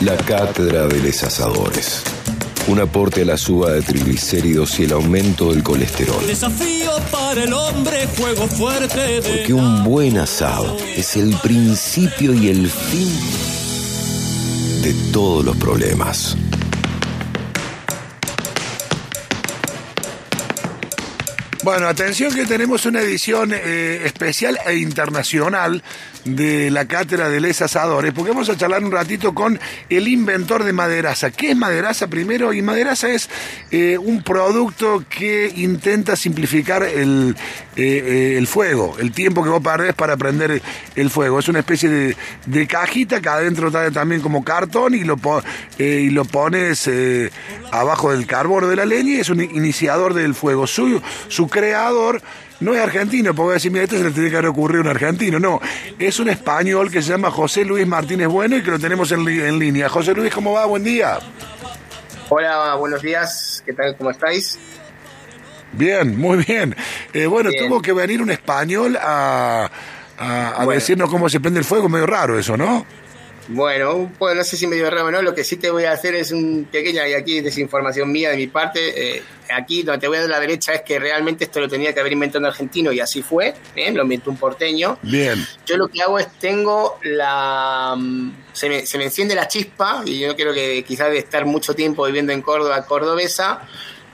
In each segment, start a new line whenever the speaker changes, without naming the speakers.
La cátedra de los asadores. Un aporte a la suba de triglicéridos y el aumento del colesterol.
Desafío para el hombre, juego fuerte.
Porque un buen asado es el principio y el fin de todos los problemas.
Bueno, atención que tenemos una edición eh, especial e internacional de la cátedra de Les Asadores, porque vamos a charlar un ratito con el inventor de Maderaza. ¿Qué es Maderaza primero? Y Maderaza es eh, un producto que intenta simplificar el, eh, el fuego, el tiempo que vos perdés para prender el fuego. Es una especie de, de cajita que adentro trae también como cartón y lo, y lo pones abajo del carbón de la leña y es un iniciador del fuego. Su, su creador no es argentino, porque decir, mira, esto se le tiene que haber ocurrido a un argentino, no, es un español que se llama José Luis Martínez Bueno y que lo tenemos en, en línea. José Luis, ¿cómo va? Buen día.
Hola, buenos días, ¿qué tal? ¿Cómo estáis?
Bien, muy bien. Eh, bueno, tuvo que venir un español a, a, decirnos cómo se prende el fuego, medio raro eso, ¿no?
Bueno, pues no sé si medio raro o no, lo que sí te voy a hacer es un pequeña, y aquí desinformación mía de mi parte, eh, aquí donde te voy a dar la derecha es que realmente esto lo tenía que haber inventado un argentino y así fue, ¿bien? lo inventó un porteño.
Bien.
Yo lo que hago es tengo la... Mm, se me, se me enciende la chispa, y yo creo que quizás de estar mucho tiempo viviendo en Córdoba, cordobesa,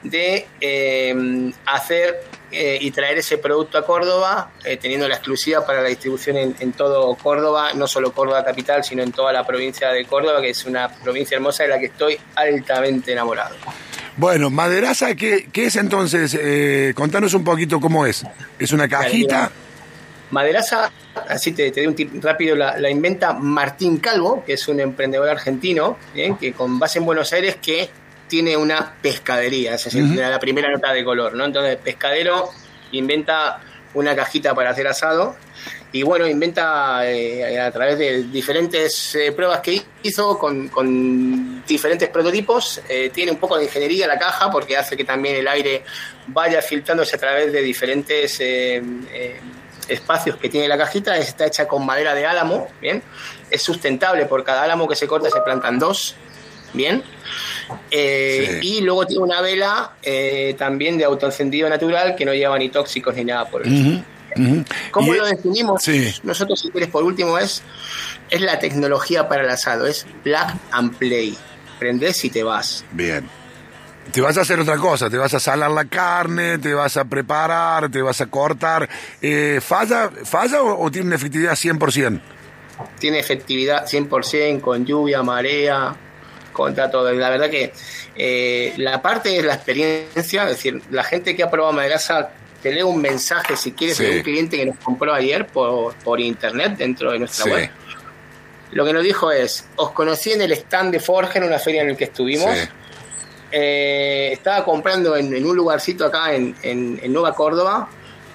de eh, hacer eh, y traer ese producto a Córdoba, eh, teniendo la exclusiva para la distribución en, todo Córdoba, no solo Córdoba capital, sino en toda la provincia de Córdoba, que es una provincia hermosa de la que estoy altamente enamorado.
Bueno, Maderaza, ¿qué, qué es entonces? Eh, contanos un poquito cómo es. ¿Es una cajita?
Maderaza, así te, te doy un tip rápido, la, inventa Martín Calvo, que es un emprendedor argentino, que con base en Buenos Aires, que tiene una pescadería, esa es la primera nota de color, ¿no? Entonces, pescadero inventa una cajita para hacer asado y bueno, inventa eh, a través de diferentes eh, pruebas que hizo con, diferentes prototipos, eh, tiene un poco de ingeniería la caja porque hace que también el aire vaya filtrándose a través de diferentes espacios que tiene la cajita, está hecha con madera de álamo, ¿bien? Es sustentable, por cada álamo que se corta se plantan dos, ¿bien? Eh, y luego tiene una vela eh, también de autoencendido natural que no lleva ni tóxicos ni nada por eso. ¿Cómo lo definimos? Nosotros, si quieres, por último, es, es la tecnología para el asado, es plug and play. Prendes y te vas.
Bien. Te vas a hacer otra cosa, te vas a salar la carne, te vas a preparar, te vas a cortar. Eh, ¿Falla, falla o, o, tiene una efectividad 100%?
Tiene efectividad 100% con lluvia, marea, contra todo. Y la verdad que eh, la parte es la experiencia, es decir, la gente que ha probado Madrasa te lee un mensaje si quieres de un cliente que nos compró ayer por, por internet dentro de nuestra web. Lo que nos dijo es, os conocí en el stand de Forge en una feria en el que estuvimos. Eh, estaba comprando en, un lugarcito acá en, en, Nueva Córdoba.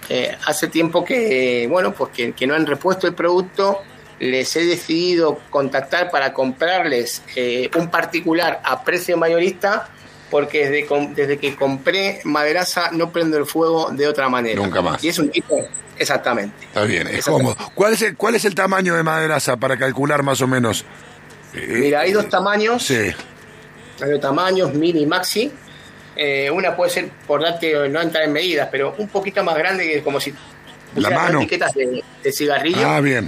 Eh, hace tiempo que, bueno, pues que, que no han repuesto el producto les he decidido contactar para comprarles eh, un particular a precio mayorista porque desde, desde que compré maderaza no prendo el fuego de otra manera.
Nunca más.
Y es un tipo, exactamente.
Está bien, es cómodo. ¿Cuál es, el, ¿Cuál es el tamaño de maderaza para calcular más o menos?
Mira, hay dos tamaños.
Sí.
Hay dos tamaños, mini y maxi. Eh, una puede ser, por darte, no entrar en medidas, pero un poquito más grande que como si
la mano.
etiquetas de, cigarrillo.
Ah, bien.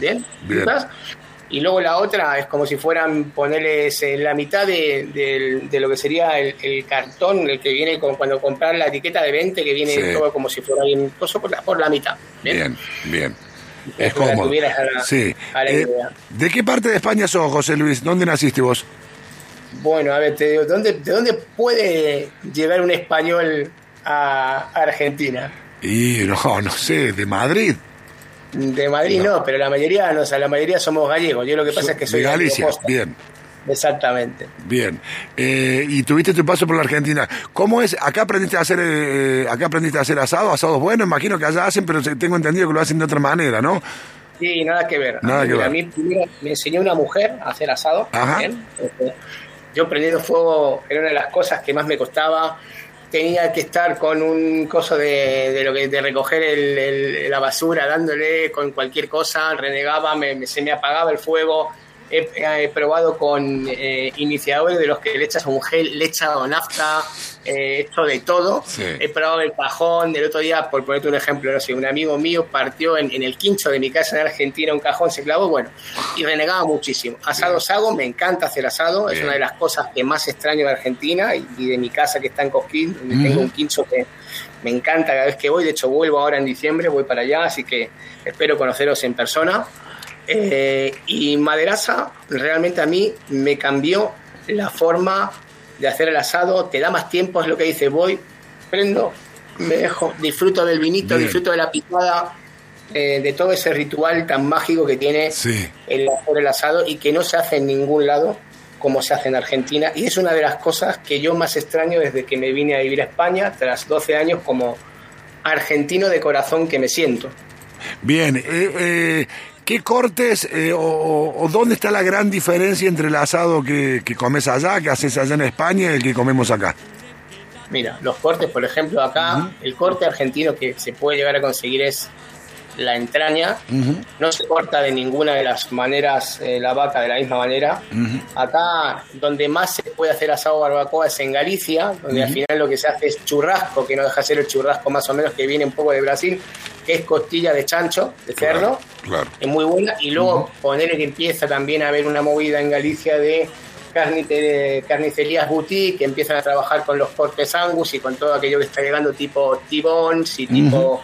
Y luego la otra es como si fueran ponerles en la mitad de, lo que sería el, cartón, el que viene con, cuando comprar la etiqueta de 20, que viene todo como si fuera bien coso por la, por la mitad.
Bien, bien. Es como. sí. Eh, ¿De qué parte de España sos, José Luis? ¿Dónde naciste vos?
Bueno, a ver, te digo, ¿dónde, ¿de dónde puede llegar un español a Argentina?
Y no, no sé, de Madrid.
De Madrid no, pero la mayoría, no, o sea, la mayoría somos gallegos. Yo lo que pasa es que soy
de Galicia. Bien.
Exactamente.
Bien. Eh, y tuviste tu paso por la Argentina. ¿Cómo es? Acá aprendiste a hacer, eh, acá aprendiste a hacer asado, asados buenos, imagino que allá hacen, pero tengo entendido que lo hacen de otra manera, ¿no?
Sí, nada que ver.
Nada que ver.
A mí primero me enseñó una mujer a hacer asado.
Ajá.
Este, yo prendiendo fuego era una de las cosas que más me costaba tenía que estar con un coso de, lo que de recoger la basura dándole con cualquier cosa renegaba me, se me apagaba el fuego he, probado con eh, iniciadores de los que le echas un gel, le echado nafta, he hecho de todo. He probado el cajón, del otro día, por ponerte un ejemplo, no sé, un amigo mío partió en, el quincho de mi casa en Argentina un cajón, se clavó, bueno, y renegaba muchísimo. Asados hago, me encanta hacer asado, es una de las cosas que más extraño de Argentina y, de mi casa que está en Cosquín, donde tengo un quincho que me encanta cada vez que voy, de hecho vuelvo ahora en diciembre, voy para allá, así que espero conoceros en persona. Eh, y Maderaza realmente a mí me cambió la forma de hacer el asado, te da más tiempo, es lo que dice, voy, prendo, me dejo, disfruto del vinito, disfruto de la picada, eh, de todo ese ritual tan mágico que tiene el hacer el asado y que no se hace en ningún lado como se hace en Argentina. Y es una de las cosas que yo más extraño desde que me vine a vivir a España, tras 12 años como argentino de corazón que me siento.
Bien, eh, eh, ¿qué cortes eh, o, dónde está la gran diferencia entre el asado que, que, comes allá, que haces allá en España y el que comemos acá?
Mira, los cortes, por ejemplo, acá, el corte argentino que se puede llegar a conseguir es la entraña, no se corta de ninguna de las maneras eh, la vaca de la misma manera. Acá donde más se puede hacer asado barbacoa es en Galicia, donde al final lo que se hace es churrasco, que no deja de ser el churrasco más o menos que viene un poco de Brasil, que es costilla de chancho, de cerdo, es muy buena, y luego poner que empieza también a haber una movida en Galicia de carnicerías boutique que empiezan a trabajar con los cortes angus y con todo aquello que está llegando tipo tibons y tipo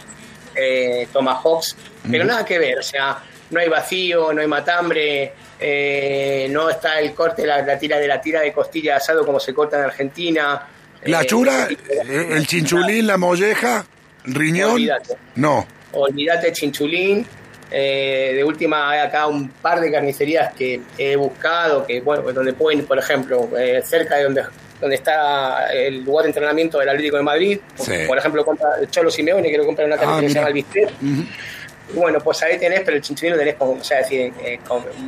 eh, Tomahawks, pero nada que ver, o sea, no hay vacío, no hay matambre, eh, no está el corte, la, tira de la tira de costilla de asado como se corta en Argentina.
La eh, chura, eh, el chinchulín, la molleja, riñón, no.
Olvídate chinchulín. de última hay acá un par de carnicerías que he buscado, que bueno, donde pueden, por ejemplo, cerca de donde donde está el lugar de entrenamiento del Atlético de Madrid. Por ejemplo, compra el Cholo Simeone, que lo compra en una carne ah, que se llama el Bistec. Bueno, pues ahí tenés, pero el chinchulín lo tenés, con, o sea, decir, eh,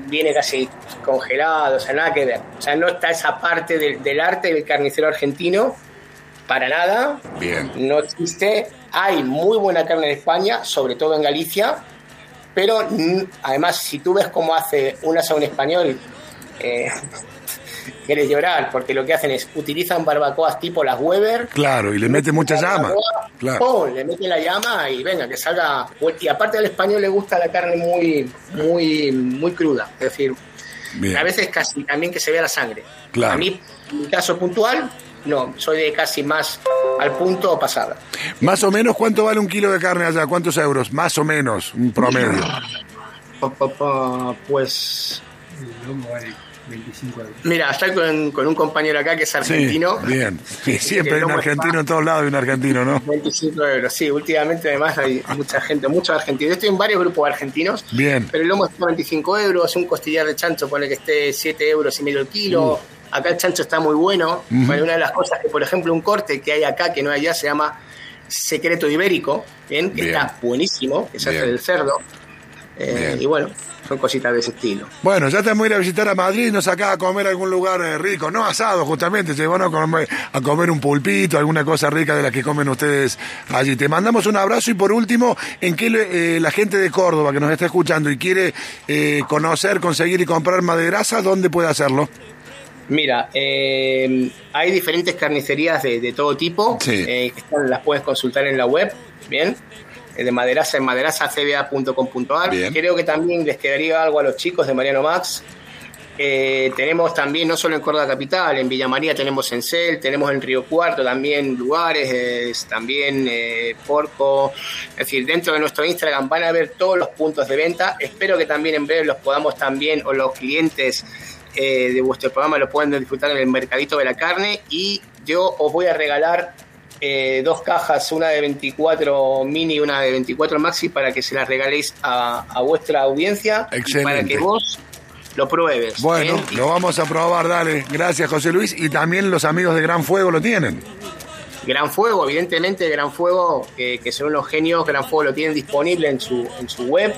viene casi congelado, o sea, nada que ver. O sea, no está esa parte del, del arte del carnicero argentino, para nada.
Bien.
No existe. Hay muy buena carne en España, sobre todo en Galicia, pero además, si tú ves cómo hace un asado en español, eh, quieres llorar, porque lo que hacen es utilizan barbacoas tipo las Weber.
Claro, y le meten mucha llama.
Claro. le meten la llama y venga, que salga. Y aparte al español le gusta la carne muy, muy, muy cruda. Es decir, a veces casi también que se vea la sangre.
Claro.
A mí, en mi caso puntual, no, soy de casi más al punto o pasada.
Más o menos, ¿cuánto vale un kilo de carne allá? ¿Cuántos euros? Más o menos, un promedio.
Pues. Mira, estoy con, un compañero acá que es argentino.
bien, siempre hay un argentino en todos lados, hay un argentino, ¿no?
25 euros, sí, últimamente además hay mucha gente, muchos argentinos. Yo estoy en varios grupos argentinos,
bien.
pero el lomo está 25 euros, un costillar de chancho pone que esté 7 euros y medio el kilo. Uh. Acá el chancho está muy bueno. una de las cosas que, por ejemplo, un corte que hay acá que no hay allá se llama secreto ibérico, ¿bien? que está buenísimo, que se hace del cerdo. Eh, y bueno, son cositas de ese estilo.
Bueno, ya te voy a ir a visitar a Madrid nos acá a comer algún lugar eh, rico, no asado justamente, se van a comer, a comer un pulpito, alguna cosa rica de la que comen ustedes allí. Te mandamos un abrazo y por último, en qué eh, la gente de Córdoba que nos está escuchando y quiere conocer, conseguir y comprar maderaza, ¿dónde puede hacerlo?
Mira, hay diferentes carnicerías de, todo tipo, que las puedes consultar en la web, ¿bien? Eh, de Maderaza en maderazacba.com.ar. Creo que también les quedaría algo a los chicos de Mariano Max. Eh, tenemos también, no solo en Córdoba Capital, en Villa María tenemos en Cel, tenemos en Río Cuarto también lugares, también eh, Porco. Es decir, dentro de nuestro Instagram van a ver todos los puntos de venta. Espero que también en breve los podamos también, o los clientes de vuestro programa lo puedan disfrutar en el Mercadito de la Carne. Y yo os voy a regalar eh, dos cajas, una de 24 mini y una de 24 maxi, para que se las regaléis a, vuestra audiencia
Excelente.
para que vos lo pruebes.
Bueno, ¿eh? lo vamos a probar, dale. Gracias, José Luis. Y también los amigos de Gran Fuego lo tienen.
Gran Fuego, evidentemente, Gran Fuego, que, son los genios, Gran Fuego lo tienen disponible en su, en su web.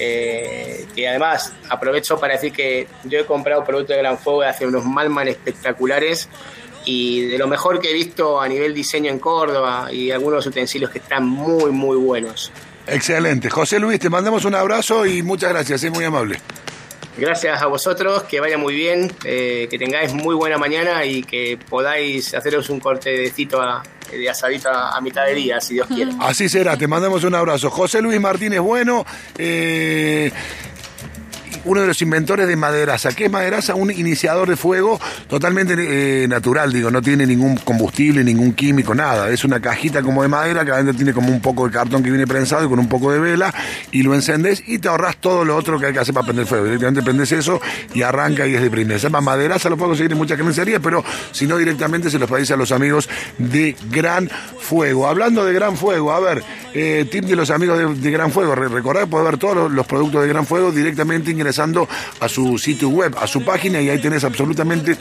Eh, que además aprovecho para decir que yo he comprado productos de Gran Fuego hace unos Malman espectaculares y de lo mejor que he visto a nivel diseño en Córdoba y algunos utensilios que están muy, muy buenos.
Excelente. José Luis, te mandamos un abrazo y muchas gracias, es muy amable.
Gracias a vosotros, que vaya muy bien, eh, que tengáis muy buena mañana y que podáis haceros un cortecito de asadito a, mitad de día, si Dios quiere.
Así será, te mandamos un abrazo. José Luis Martínez Bueno, eh, uno de los inventores de Maderaza. ¿Qué es Maderaza? Un iniciador de fuego totalmente eh, natural, digo, no tiene ningún combustible, ningún químico, nada. Es una cajita como de madera que adentro tiene como un poco de cartón que viene prensado y con un poco de vela y lo encendés y te ahorras todo lo otro que hay que hacer para prender fuego. Directamente prendes eso y arranca y es de primera. Se llama Maderaza, lo puedo conseguir en muchas carnicerías, pero si no directamente se los pedís a los amigos de Gran Fuego. Hablando de Gran Fuego, a ver, eh, tip de los amigos de, Gran Fuego, recordad poder ver todos los, productos de Gran Fuego directamente ingresando a su sitio web, a su página y ahí tenés absolutamente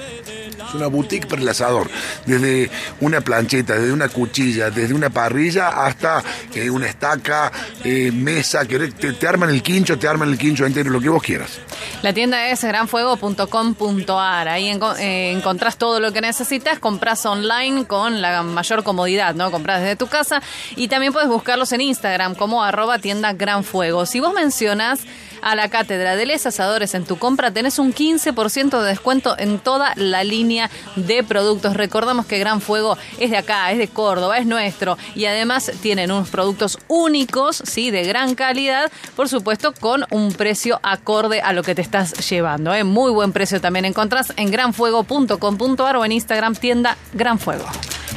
una boutique asador. Desde una plancheta, desde una cuchilla, desde una parrilla hasta eh, una estaca, eh, mesa, te, arman el quincho, te arman el quincho entero, lo que vos quieras.
La tienda es granfuego.com.ar. Ahí eh, encontrás todo lo que necesitas, compras online con la mayor comodidad, ¿no? Compras desde tu casa y también puedes buscarlos en Instagram como arroba tienda Gran Fuego. Si vos mencionas a la cátedra de Les Asadores en tu compra, tenés un 15% de descuento en toda la línea de productos. Recordamos que Gran Fuego es de acá, es de Córdoba, es nuestro y además tienen unos productos únicos, sí, de gran calidad, por supuesto con un precio acorde a lo que te estás llevando. ¿eh? Muy buen precio también encontrás en granfuego.com.ar o en Instagram tienda Gran Fuego.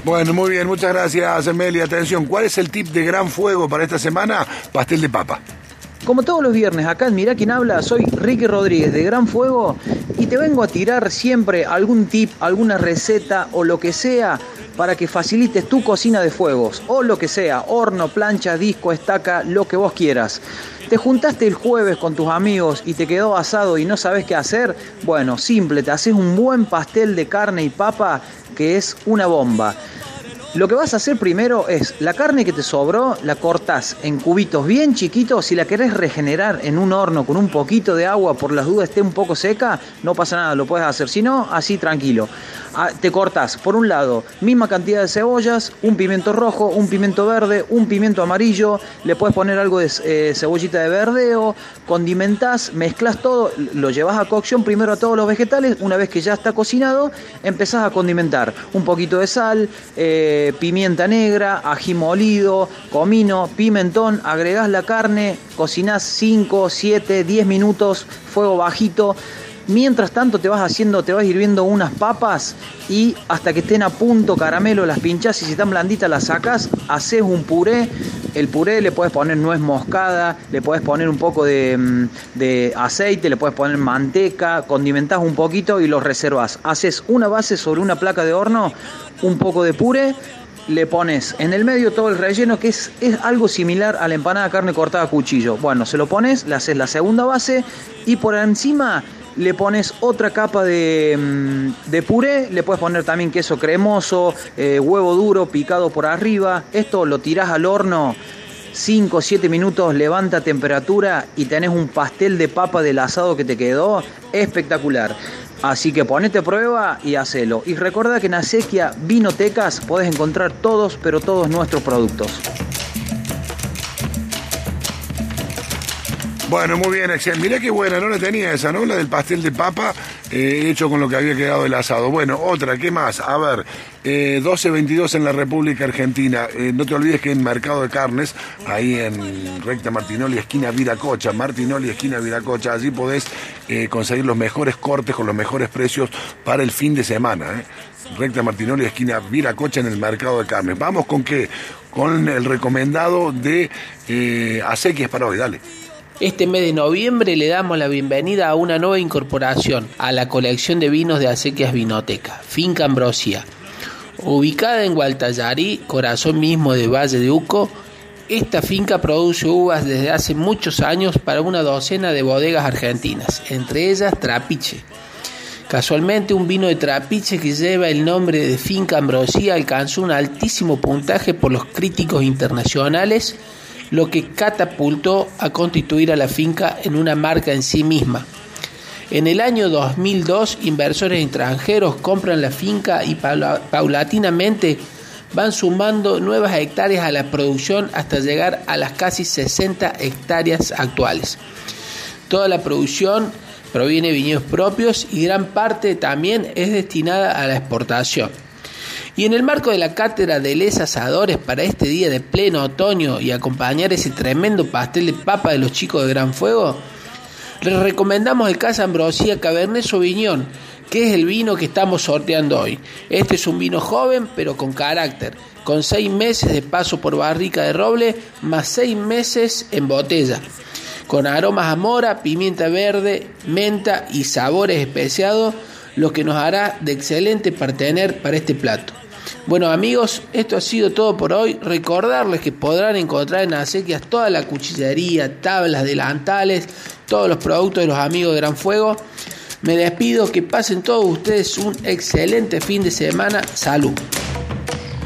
Bueno, muy bien, muchas gracias, Emilia. Atención, ¿cuál es el tip de Gran Fuego para esta semana? Pastel de papa.
Como todos los viernes, acá en Mirá quién habla, soy Ricky Rodríguez de Gran Fuego y te vengo a tirar siempre algún tip, alguna receta o lo que sea para que facilites tu cocina de fuegos o lo que sea, horno, plancha, disco, estaca, lo que vos quieras. ¿Te juntaste el jueves con tus amigos y te quedó asado y no sabes qué hacer? Bueno, simple, te haces un buen pastel de carne y papa que es una bomba. Lo que vas a hacer primero es la carne que te sobró, la cortás en cubitos bien chiquitos. Si la querés regenerar en un horno con un poquito de agua, por las dudas esté un poco seca, no pasa nada, lo puedes hacer. Si no, así tranquilo. Ah, te cortas, por un lado, misma cantidad de cebollas, un pimiento rojo, un pimiento verde, un pimiento amarillo, le puedes poner algo de eh, cebollita de verdeo, condimentás, mezclas todo, lo llevas a cocción primero a todos los vegetales, una vez que ya está cocinado, empezás a condimentar. Un poquito de sal, eh, pimienta negra, ají molido, comino, pimentón, agregás la carne, cocinás 5, 7, 10 minutos, fuego bajito, Mientras tanto te vas haciendo, te vas hirviendo unas papas y hasta que estén a punto caramelo las pinchas y si están blanditas las sacas, haces un puré. El puré le puedes poner nuez moscada, le puedes poner un poco de, mm, aceite, le puedes poner manteca, condimentás un poquito y los reservas. Haces una base sobre una placa de horno, un poco de puré, le pones en el medio todo el relleno, que es, es, algo similar a la empanada de carne cortada a cuchillo. Bueno, se lo pones, le haces la segunda base y por encima le pones otra capa de, mm, de puré, le puedes poner también queso cremoso, eh, huevo duro picado por arriba. Esto lo tirás al horno 5 o 7 minutos, levanta temperatura y tenés un pastel de papa del asado que te quedó espectacular. Así que ponete a prueba y hacelo. Y recuerda que en Acequia Vinotecas podés encontrar todos, pero todos nuestros productos.
Bueno, muy bien, excelente. Mirá qué buena, no la tenía esa, ¿no? La del pastel de papa eh, hecho con lo que había quedado el asado. Bueno, otra, ¿qué más? A ver, eh, 12.22 en la República Argentina. Eh, no te olvides que en Mercado de Carnes, ahí en Recta Martinoli, esquina Viracocha, Martinoli, esquina Viracocha, allí podés eh, conseguir los mejores cortes con los mejores precios para el fin de semana. Recta Martinoli, esquina Viracocha en el Mercado de Carnes. Vamos con qué? Con el recomendado de Acequias para hoy, dale.
Este mes de noviembre le damos la bienvenida a una nueva incorporación a la colección de vinos de Acequias Vinoteca, Finca Ambrosia. Ubicada en Gualtallarí, corazón mismo de Valle de Uco, esta finca produce uvas desde hace muchos años para una docena de bodegas argentinas, entre ellas Trapiche. Casualmente un vino de Trapiche que lleva el nombre de Finca Ambrosía alcanzó un altísimo puntaje por los críticos internacionales lo que catapultó a constituir a la finca en una marca en sí misma. En el año 2002, inversores extranjeros compran la finca y paulatinamente van sumando nuevas hectáreas a la producción hasta llegar a las casi 60 hectáreas actuales. Toda la producción proviene de viñedos propios y gran parte también es destinada a la exportación. Y en el marco de la cátedra de Les Asadores para este día de pleno otoño y acompañar ese tremendo pastel de papa de los chicos de Gran Fuego, les recomendamos el Casa Ambrosía Cabernet Sauvignon, que es el vino que estamos sorteando hoy. Este es un vino joven pero con carácter, con seis meses de paso por barrica de roble, más seis meses en botella, con aromas a mora, pimienta verde, menta y sabores especiados, lo que nos hará de excelente partener para este plato. Bueno amigos, esto ha sido todo por hoy. Recordarles que podrán encontrar en Acequias toda la cuchillería, tablas, delantales, todos los productos de los amigos de Gran Fuego. Me despido, que pasen todos ustedes un excelente fin de semana. Salud.